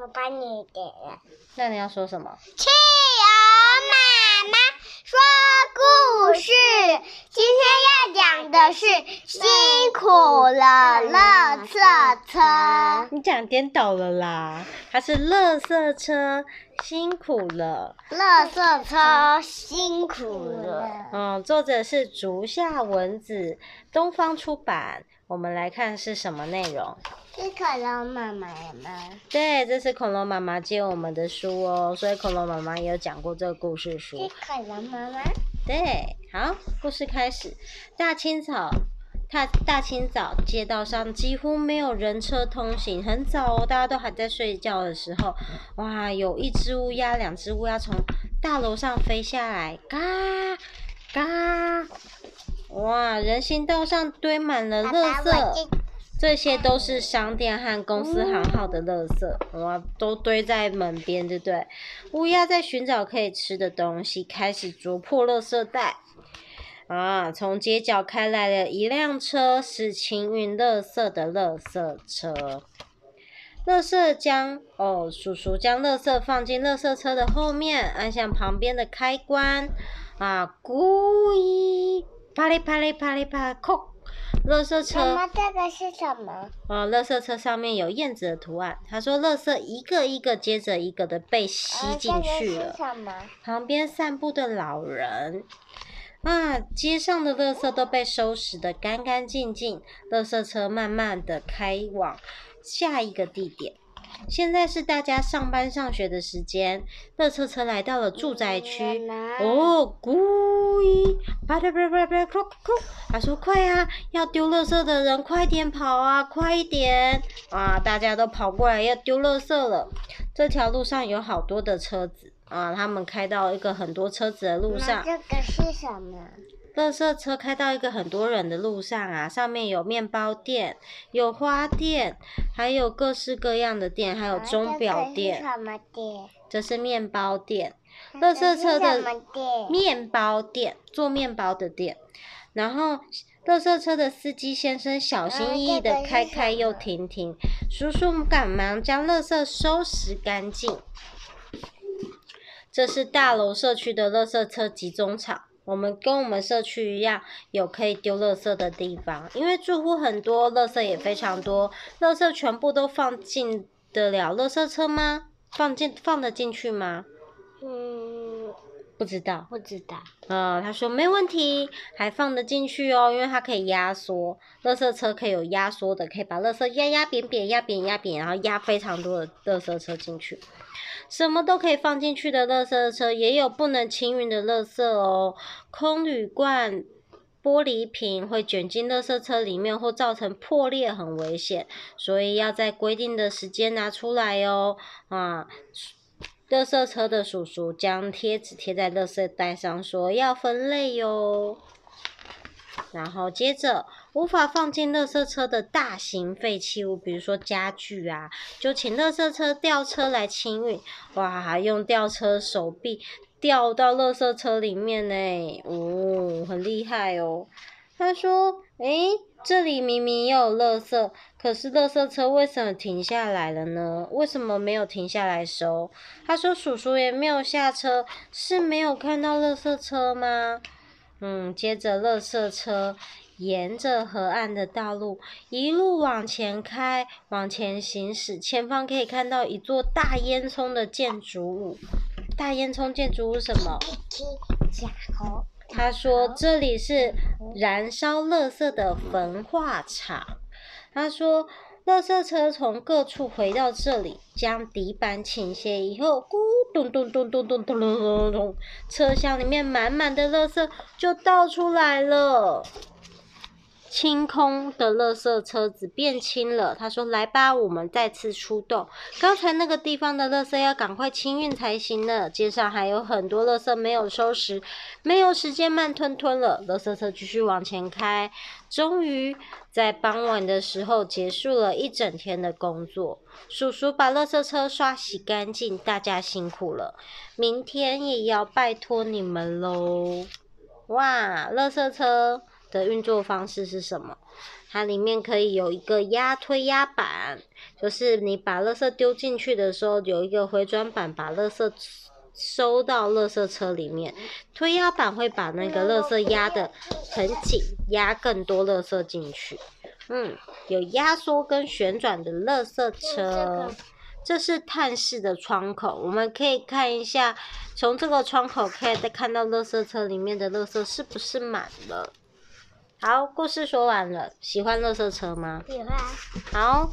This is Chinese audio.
我帮你点了。那你要说什么？企鹅妈妈说故事，今天要讲的是辛苦了，乐色车。你讲颠倒了啦，它是乐色车，辛苦了。乐色车辛苦了。嗯，作者是竹下文子，东方出版。我们来看是什么内容。是恐龙妈妈吗？对，这是恐龙妈妈借我们的书哦，所以恐龙妈妈也有讲过这个故事书。是恐龙妈妈。对，好，故事开始。大清早，大大清早，街道上几乎没有人车通行，很早哦，大家都还在睡觉的时候，哇，有一只乌鸦，两只乌鸦从大楼上飞下来，嘎嘎，哇，人行道上堆满了垃圾。这些都是商店和公司行号的垃圾，哇，都堆在门边，对不对？乌鸦在寻找可以吃的东西，开始啄破垃圾袋。啊，从街角开来了一辆车，是清运垃圾的垃圾车。垃圾将哦，叔叔将垃圾放进垃圾车的后面，按下旁边的开关。啊，咕一，啪哩啪哩啪哩啪，扣。垃圾车，妈妈，这个是什么？啊，垃圾车上面有燕子的图案。他说，垃圾一个一个接着一个的被吸进去了。旁边散步的老人。啊，街上的垃圾都被收拾得干干净净。垃圾车慢慢的开往下一个地点。现在是大家上班上学的时间，乐车车来到了住宅区。哦，咕一，啪嗒啪啪啪，扣扣。他说：“快啊，要丢乐色的人快点跑啊，快一点！”啊，大家都跑过来要丢乐色了。这条路上有好多的车子啊，他们开到一个很多车子的路上。这个是什么？垃圾车开到一个很多人的路上啊，上面有面包店、有花店，还有各式各样的店，还有钟表店。这是什么店？这是面包店。垃圾车的面包店，做面包的店。然后，垃圾车的司机先生小心翼翼的开开又停停，叔叔赶忙将垃圾收拾干净。这是大楼社区的垃圾车集中场。我们跟我们社区一样，有可以丢垃圾的地方，因为住户很多，垃圾也非常多。垃圾全部都放进得了垃圾车吗？放进放得进去吗？嗯，不知道，不知道。呃，他说没问题，还放得进去哦，因为它可以压缩。垃圾车可以有压缩的，可以把垃圾压压扁扁，压扁压扁，然后压非常多的垃圾车进去。什么都可以放进去的垃圾车，也有不能清运的垃圾哦。空铝罐、玻璃瓶会卷进垃圾车里面，或造成破裂，很危险，所以要在规定的时间拿出来哦。啊，垃圾车的叔叔将贴纸贴在垃圾袋上，说要分类哟。然后接着，无法放进垃圾车的大型废弃物，比如说家具啊，就请垃圾车吊车来清运。哇，用吊车手臂吊到垃圾车里面呢，哦，很厉害哦。他说：“诶，这里明明有垃圾，可是垃圾车为什么停下来了呢？为什么没有停下来收？”他说：“叔叔也没有下车，是没有看到垃圾车吗？”嗯，接着，垃圾车沿着河岸的道路一路往前开，往前行驶。前方可以看到一座大烟囱的建筑物。大烟囱建筑物什么？他说这里是燃烧垃圾的焚化厂。他说。垃圾车从各处回到这里，将底板倾斜以后，咕咚咚咚咚咚咚咚咚咚，车厢里面满满的垃圾就倒出来了。清空的垃圾车子变轻了。他说：“来吧，我们再次出动。刚才那个地方的垃圾要赶快清运才行呢。街上还有很多垃圾没有收拾，没有时间慢吞吞了。垃圾车继续往前开，终于在傍晚的时候结束了一整天的工作。叔叔把垃圾车刷洗干净，大家辛苦了。明天也要拜托你们喽。哇，垃圾车。”的运作方式是什么？它里面可以有一个压推压板，就是你把垃圾丢进去的时候，有一个回转板把垃圾收到垃圾车里面。推压板会把那个垃圾压得很紧，压更多垃圾进去。嗯，有压缩跟旋转的垃圾车。这是探视的窗口，我们可以看一下，从这个窗口可以再看到垃圾车里面的垃圾是不是满了。好，故事说完了，喜欢乐色车吗？喜欢。好。